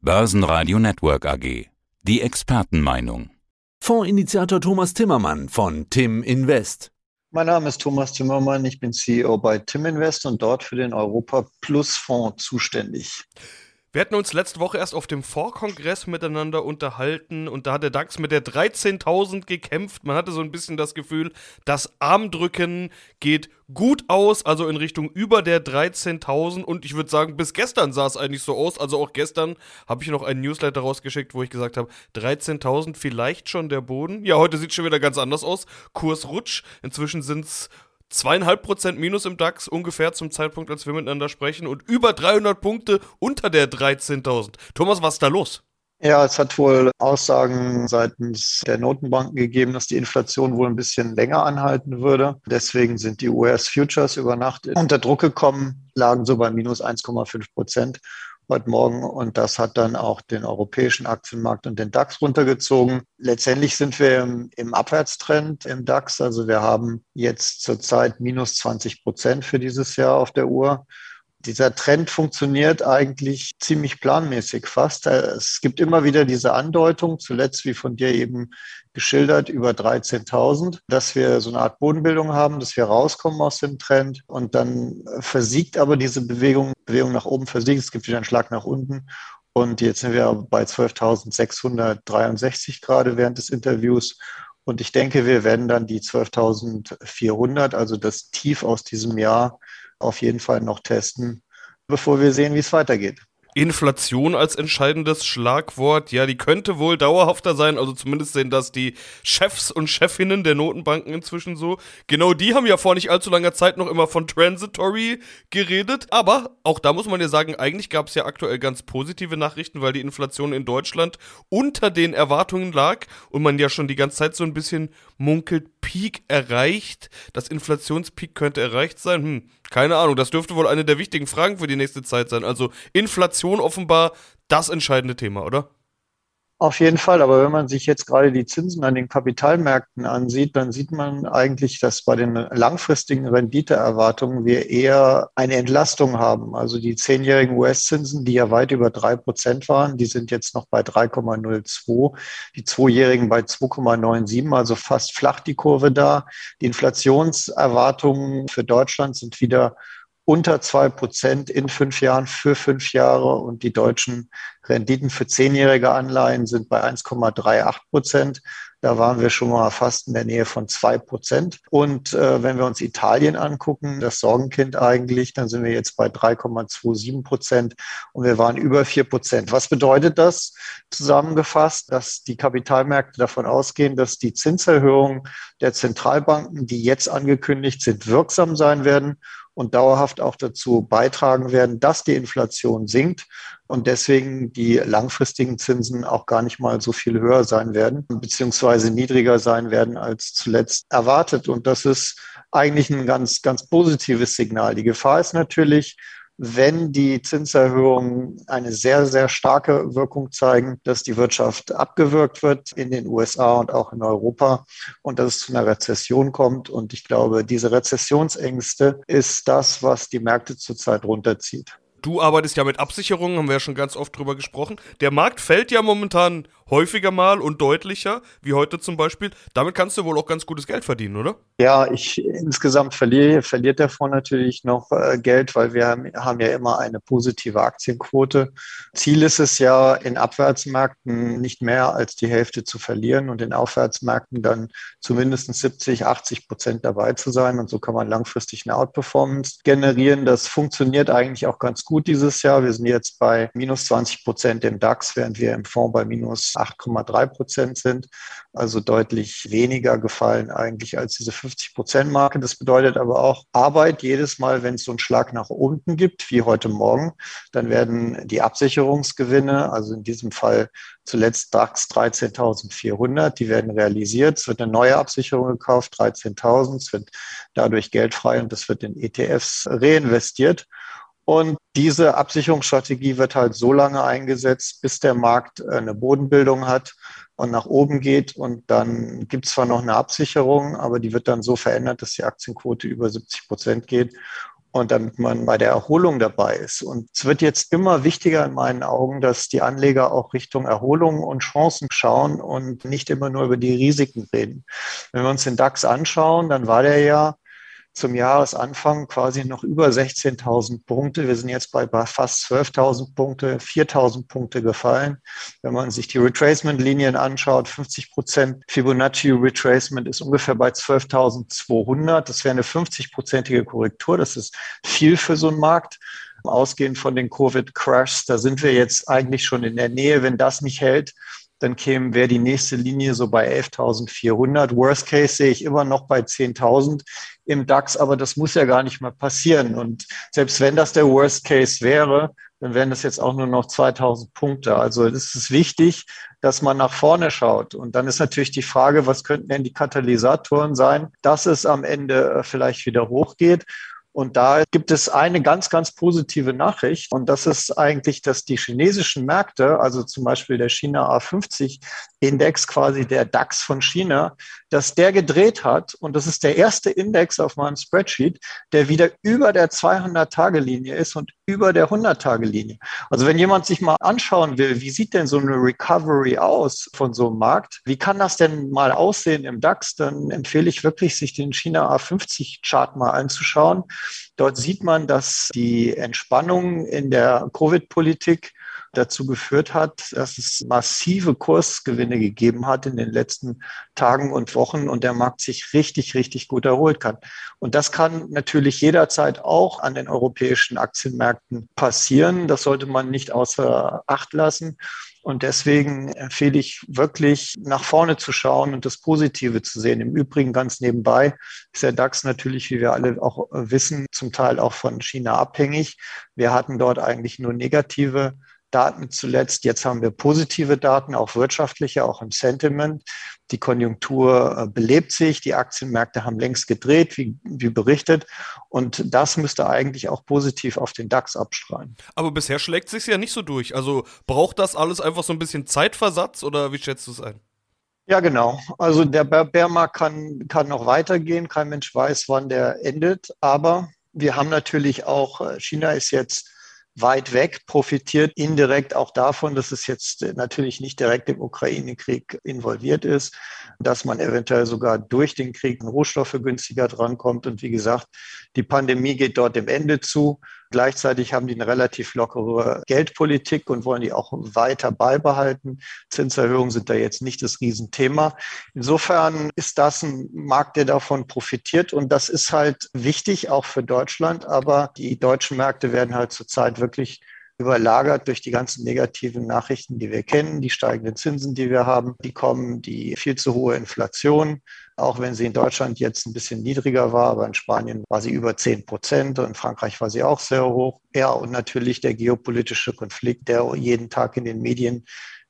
Börsenradio Network AG. Die Expertenmeinung. Fondsinitiator Thomas Timmermann von Tim Invest. Mein Name ist Thomas Timmermann, ich bin CEO bei Tim Invest und dort für den Europa Plus Fonds zuständig. Wir hatten uns letzte Woche erst auf dem Vorkongress miteinander unterhalten und da hat der DAX mit der 13.000 gekämpft. Man hatte so ein bisschen das Gefühl, das Armdrücken geht gut aus, also in Richtung über der 13.000 und ich würde sagen, bis gestern sah es eigentlich so aus. Also auch gestern habe ich noch einen Newsletter rausgeschickt, wo ich gesagt habe, 13.000 vielleicht schon der Boden. Ja, heute sieht es schon wieder ganz anders aus. Kurs rutsch. Inzwischen sind es zweieinhalb Prozent Minus im DAX ungefähr zum Zeitpunkt, als wir miteinander sprechen und über 300 Punkte unter der 13.000. Thomas, was ist da los? Ja, es hat wohl Aussagen seitens der Notenbanken gegeben, dass die Inflation wohl ein bisschen länger anhalten würde. Deswegen sind die US-Futures über Nacht unter Druck gekommen, lagen so bei minus 1,5 Prozent heute Morgen und das hat dann auch den europäischen Aktienmarkt und den DAX runtergezogen. Letztendlich sind wir im, im Abwärtstrend im DAX. Also wir haben jetzt zurzeit minus 20 Prozent für dieses Jahr auf der Uhr dieser Trend funktioniert eigentlich ziemlich planmäßig fast. Es gibt immer wieder diese Andeutung, zuletzt wie von dir eben geschildert, über 13.000, dass wir so eine Art Bodenbildung haben, dass wir rauskommen aus dem Trend. Und dann versiegt aber diese Bewegung, Bewegung nach oben versiegt, es gibt wieder einen Schlag nach unten. Und jetzt sind wir bei 12.663 gerade während des Interviews und ich denke, wir werden dann die 12.400, also das Tief aus diesem Jahr, auf jeden Fall noch testen, bevor wir sehen, wie es weitergeht. Inflation als entscheidendes Schlagwort. Ja, die könnte wohl dauerhafter sein. Also zumindest sehen das die Chefs und Chefinnen der Notenbanken inzwischen so. Genau die haben ja vor nicht allzu langer Zeit noch immer von Transitory geredet. Aber auch da muss man ja sagen, eigentlich gab es ja aktuell ganz positive Nachrichten, weil die Inflation in Deutschland unter den Erwartungen lag und man ja schon die ganze Zeit so ein bisschen munkelt, Peak erreicht. Das Inflationspeak könnte erreicht sein. Hm, keine Ahnung. Das dürfte wohl eine der wichtigen Fragen für die nächste Zeit sein. Also Inflation offenbar das entscheidende Thema, oder? Auf jeden Fall, aber wenn man sich jetzt gerade die Zinsen an den Kapitalmärkten ansieht, dann sieht man eigentlich, dass bei den langfristigen Renditeerwartungen wir eher eine Entlastung haben. Also die zehnjährigen US-Zinsen, die ja weit über drei Prozent waren, die sind jetzt noch bei 3,02, die zweijährigen bei 2,97, also fast flach die Kurve da. Die Inflationserwartungen für Deutschland sind wieder unter zwei Prozent in fünf Jahren für fünf Jahre und die deutschen Renditen für zehnjährige Anleihen sind bei 1,38 Prozent. Da waren wir schon mal fast in der Nähe von zwei Prozent. Und äh, wenn wir uns Italien angucken, das Sorgenkind eigentlich, dann sind wir jetzt bei 3,27 Prozent und wir waren über vier Prozent. Was bedeutet das zusammengefasst? Dass die Kapitalmärkte davon ausgehen, dass die Zinserhöhungen der Zentralbanken, die jetzt angekündigt sind, wirksam sein werden und dauerhaft auch dazu beitragen werden, dass die Inflation sinkt und deswegen die langfristigen Zinsen auch gar nicht mal so viel höher sein werden, beziehungsweise niedriger sein werden als zuletzt erwartet. Und das ist eigentlich ein ganz, ganz positives Signal. Die Gefahr ist natürlich, wenn die Zinserhöhungen eine sehr, sehr starke Wirkung zeigen, dass die Wirtschaft abgewürgt wird in den USA und auch in Europa und dass es zu einer Rezession kommt. Und ich glaube, diese Rezessionsängste ist das, was die Märkte zurzeit runterzieht. Du arbeitest ja mit Absicherungen, haben wir ja schon ganz oft drüber gesprochen. Der Markt fällt ja momentan häufiger mal und deutlicher, wie heute zum Beispiel. Damit kannst du wohl auch ganz gutes Geld verdienen, oder? Ja, ich insgesamt verliere, verliert der Fonds natürlich noch äh, Geld, weil wir haben, haben ja immer eine positive Aktienquote. Ziel ist es ja, in Abwärtsmärkten nicht mehr als die Hälfte zu verlieren und in Aufwärtsmärkten dann zumindest 70, 80 Prozent dabei zu sein. Und so kann man langfristig eine Outperformance generieren. Das funktioniert eigentlich auch ganz gut dieses Jahr. Wir sind jetzt bei minus 20 Prozent im DAX, während wir im Fonds bei minus 8,3 Prozent sind, also deutlich weniger gefallen eigentlich als diese 50 Prozent Marke. Das bedeutet aber auch Arbeit jedes Mal, wenn es so einen Schlag nach unten gibt, wie heute Morgen, dann werden die Absicherungsgewinne, also in diesem Fall zuletzt DAX 13.400, die werden realisiert. Es wird eine neue Absicherung gekauft, 13.000. Es wird dadurch Geld frei und das wird in ETFs reinvestiert. Und diese Absicherungsstrategie wird halt so lange eingesetzt, bis der Markt äh, eine Bodenbildung hat und nach oben geht. Und dann gibt es zwar noch eine Absicherung, aber die wird dann so verändert, dass die Aktienquote über 70 Prozent geht. und damit man bei der Erholung dabei ist. Und es wird jetzt immer wichtiger in meinen Augen, dass die Anleger auch Richtung Erholung und Chancen schauen und nicht immer nur über die Risiken reden. Wenn wir uns den DAX anschauen, dann war der ja zum Jahresanfang quasi noch über 16.000 Punkte. Wir sind jetzt bei fast 12.000 Punkte, 4.000 Punkte gefallen. Wenn man sich die Retracement-Linien anschaut, 50 Prozent Fibonacci Retracement ist ungefähr bei 12.200. Das wäre eine 50-prozentige Korrektur. Das ist viel für so einen Markt ausgehend von den Covid-Crashs, da sind wir jetzt eigentlich schon in der Nähe. Wenn das nicht hält, dann käme, wäre die nächste Linie so bei 11.400. Worst Case sehe ich immer noch bei 10.000 im DAX, aber das muss ja gar nicht mehr passieren. Und selbst wenn das der Worst Case wäre, dann wären das jetzt auch nur noch 2000 Punkte. Also es ist wichtig, dass man nach vorne schaut. Und dann ist natürlich die Frage, was könnten denn die Katalysatoren sein, dass es am Ende äh, vielleicht wieder hochgeht. Und da gibt es eine ganz, ganz positive Nachricht. Und das ist eigentlich, dass die chinesischen Märkte, also zum Beispiel der China A50 Index, quasi der DAX von China, dass der gedreht hat. Und das ist der erste Index auf meinem Spreadsheet, der wieder über der 200-Tage-Linie ist und über der 100-Tage-Linie. Also wenn jemand sich mal anschauen will, wie sieht denn so eine Recovery aus von so einem Markt? Wie kann das denn mal aussehen im DAX? Dann empfehle ich wirklich, sich den China A50-Chart mal anzuschauen. Dort sieht man, dass die Entspannung in der Covid-Politik dazu geführt hat, dass es massive Kursgewinne gegeben hat in den letzten Tagen und Wochen und der Markt sich richtig, richtig gut erholt kann. Und das kann natürlich jederzeit auch an den europäischen Aktienmärkten passieren. Das sollte man nicht außer Acht lassen. Und deswegen empfehle ich wirklich nach vorne zu schauen und das Positive zu sehen. Im Übrigen ganz nebenbei ist der DAX natürlich, wie wir alle auch wissen, zum Teil auch von China abhängig. Wir hatten dort eigentlich nur negative Daten zuletzt. Jetzt haben wir positive Daten, auch wirtschaftliche, auch im Sentiment. Die Konjunktur äh, belebt sich, die Aktienmärkte haben längst gedreht, wie, wie berichtet. Und das müsste eigentlich auch positiv auf den DAX abstrahlen. Aber bisher schlägt sich ja nicht so durch. Also braucht das alles einfach so ein bisschen Zeitversatz oder wie schätzt du es ein? Ja, genau. Also der Bärmarkt kann, kann noch weitergehen. Kein Mensch weiß, wann der endet. Aber wir haben natürlich auch, äh, China ist jetzt weit weg, profitiert indirekt auch davon, dass es jetzt natürlich nicht direkt im Ukraine-Krieg involviert ist, dass man eventuell sogar durch den Krieg Rohstoffe günstiger drankommt. Und wie gesagt, die Pandemie geht dort dem Ende zu. Gleichzeitig haben die eine relativ lockere Geldpolitik und wollen die auch weiter beibehalten. Zinserhöhungen sind da jetzt nicht das Riesenthema. Insofern ist das ein Markt, der davon profitiert. Und das ist halt wichtig, auch für Deutschland. Aber die deutschen Märkte werden halt zurzeit wirklich überlagert durch die ganzen negativen Nachrichten, die wir kennen, die steigenden Zinsen, die wir haben, die kommen, die viel zu hohe Inflation, auch wenn sie in Deutschland jetzt ein bisschen niedriger war, aber in Spanien war sie über 10 Prozent und in Frankreich war sie auch sehr hoch. Ja, und natürlich der geopolitische Konflikt, der jeden Tag in den Medien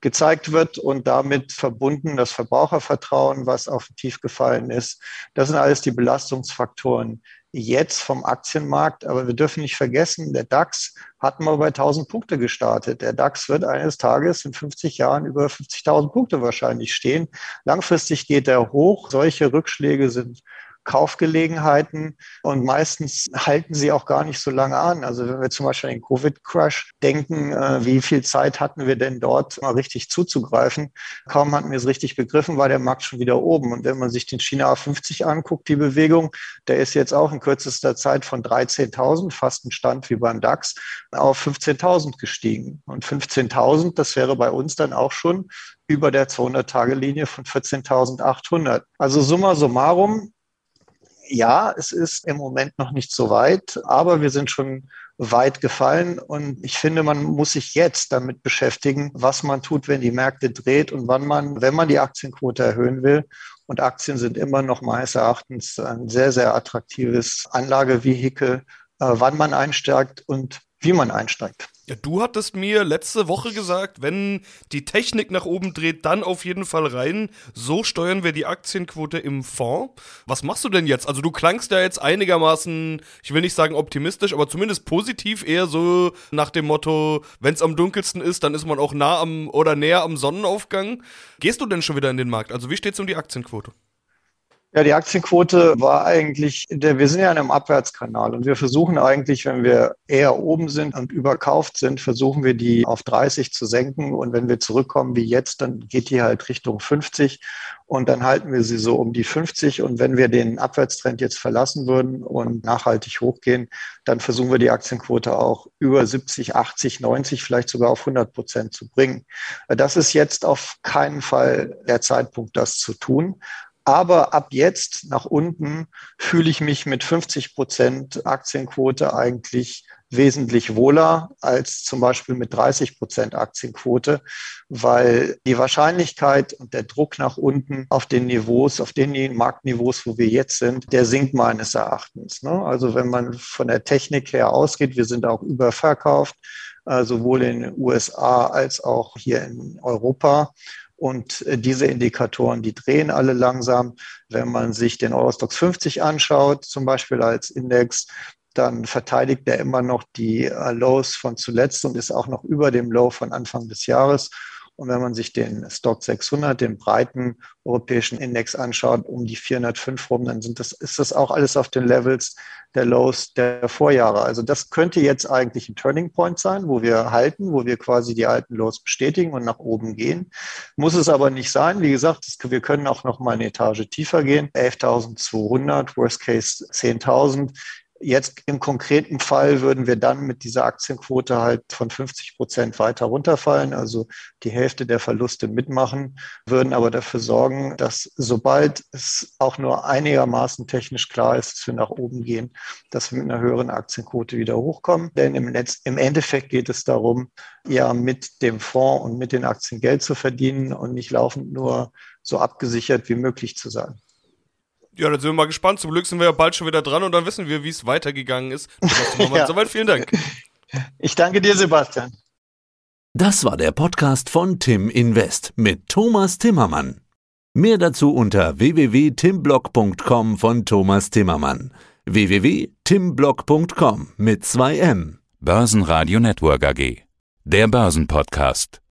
gezeigt wird und damit verbunden das Verbrauchervertrauen, was auf Tief gefallen ist. Das sind alles die Belastungsfaktoren, jetzt vom Aktienmarkt. Aber wir dürfen nicht vergessen, der DAX hat mal bei 1000 Punkte gestartet. Der DAX wird eines Tages in 50 Jahren über 50.000 Punkte wahrscheinlich stehen. Langfristig geht er hoch. Solche Rückschläge sind Kaufgelegenheiten und meistens halten sie auch gar nicht so lange an. Also wenn wir zum Beispiel an den Covid-Crash denken, äh, wie viel Zeit hatten wir denn dort mal richtig zuzugreifen? Kaum hatten wir es richtig begriffen, war der Markt schon wieder oben. Und wenn man sich den China A50 anguckt, die Bewegung, der ist jetzt auch in kürzester Zeit von 13.000, fast ein Stand wie beim DAX, auf 15.000 gestiegen. Und 15.000, das wäre bei uns dann auch schon über der 200-Tage-Linie von 14.800. Also summa summarum, ja, es ist im Moment noch nicht so weit, aber wir sind schon weit gefallen. Und ich finde, man muss sich jetzt damit beschäftigen, was man tut, wenn die Märkte dreht und wann man, wenn man die Aktienquote erhöhen will. Und Aktien sind immer noch meines Erachtens ein sehr, sehr attraktives Anlagevehikel, äh, wann man einsteigt und wie man einsteigt. Ja, du hattest mir letzte Woche gesagt, wenn die Technik nach oben dreht, dann auf jeden Fall rein. So steuern wir die Aktienquote im Fonds. Was machst du denn jetzt? Also du klangst ja jetzt einigermaßen, ich will nicht sagen optimistisch, aber zumindest positiv, eher so nach dem Motto, wenn es am dunkelsten ist, dann ist man auch nah am oder näher am Sonnenaufgang. Gehst du denn schon wieder in den Markt? Also wie steht's um die Aktienquote? Ja, die Aktienquote war eigentlich, wir sind ja in einem Abwärtskanal und wir versuchen eigentlich, wenn wir eher oben sind und überkauft sind, versuchen wir die auf 30 zu senken und wenn wir zurückkommen wie jetzt, dann geht die halt Richtung 50 und dann halten wir sie so um die 50 und wenn wir den Abwärtstrend jetzt verlassen würden und nachhaltig hochgehen, dann versuchen wir die Aktienquote auch über 70, 80, 90, vielleicht sogar auf 100 Prozent zu bringen. Das ist jetzt auf keinen Fall der Zeitpunkt, das zu tun. Aber ab jetzt nach unten fühle ich mich mit 50 Prozent Aktienquote eigentlich wesentlich wohler als zum Beispiel mit 30 Prozent Aktienquote, weil die Wahrscheinlichkeit und der Druck nach unten auf den Niveaus, auf den Marktniveaus, wo wir jetzt sind, der sinkt meines Erachtens. Ne? Also wenn man von der Technik her ausgeht, wir sind auch überverkauft, äh, sowohl in den USA als auch hier in Europa. Und äh, diese Indikatoren, die drehen alle langsam. Wenn man sich den Eurostox 50 anschaut, zum Beispiel als Index, dann verteidigt er immer noch die äh, Lows von zuletzt und ist auch noch über dem Low von Anfang des Jahres. Und wenn man sich den Stock 600, den breiten europäischen Index anschaut, um die 405 rum, dann sind das, ist das auch alles auf den Levels der Lows der Vorjahre. Also das könnte jetzt eigentlich ein Turning Point sein, wo wir halten, wo wir quasi die alten Lows bestätigen und nach oben gehen. Muss es aber nicht sein. Wie gesagt, wir können auch noch mal eine Etage tiefer gehen. 11.200, Worst Case 10.000. Jetzt im konkreten Fall würden wir dann mit dieser Aktienquote halt von 50 Prozent weiter runterfallen, also die Hälfte der Verluste mitmachen, würden aber dafür sorgen, dass sobald es auch nur einigermaßen technisch klar ist, dass wir nach oben gehen, dass wir mit einer höheren Aktienquote wieder hochkommen. Denn im, Netz, im Endeffekt geht es darum, ja mit dem Fonds und mit den Aktien Geld zu verdienen und nicht laufend nur so abgesichert wie möglich zu sein. Ja, dann sind wir mal gespannt. Zum Glück sind wir ja bald schon wieder dran und dann wissen wir, wie es weitergegangen ist. ja. Soweit vielen Dank. Ich danke dir, Sebastian. Das war der Podcast von Tim Invest mit Thomas Timmermann. Mehr dazu unter www.timblock.com von Thomas Timmermann. www.timblock.com mit 2 M. Börsenradio Network AG. Der Börsenpodcast.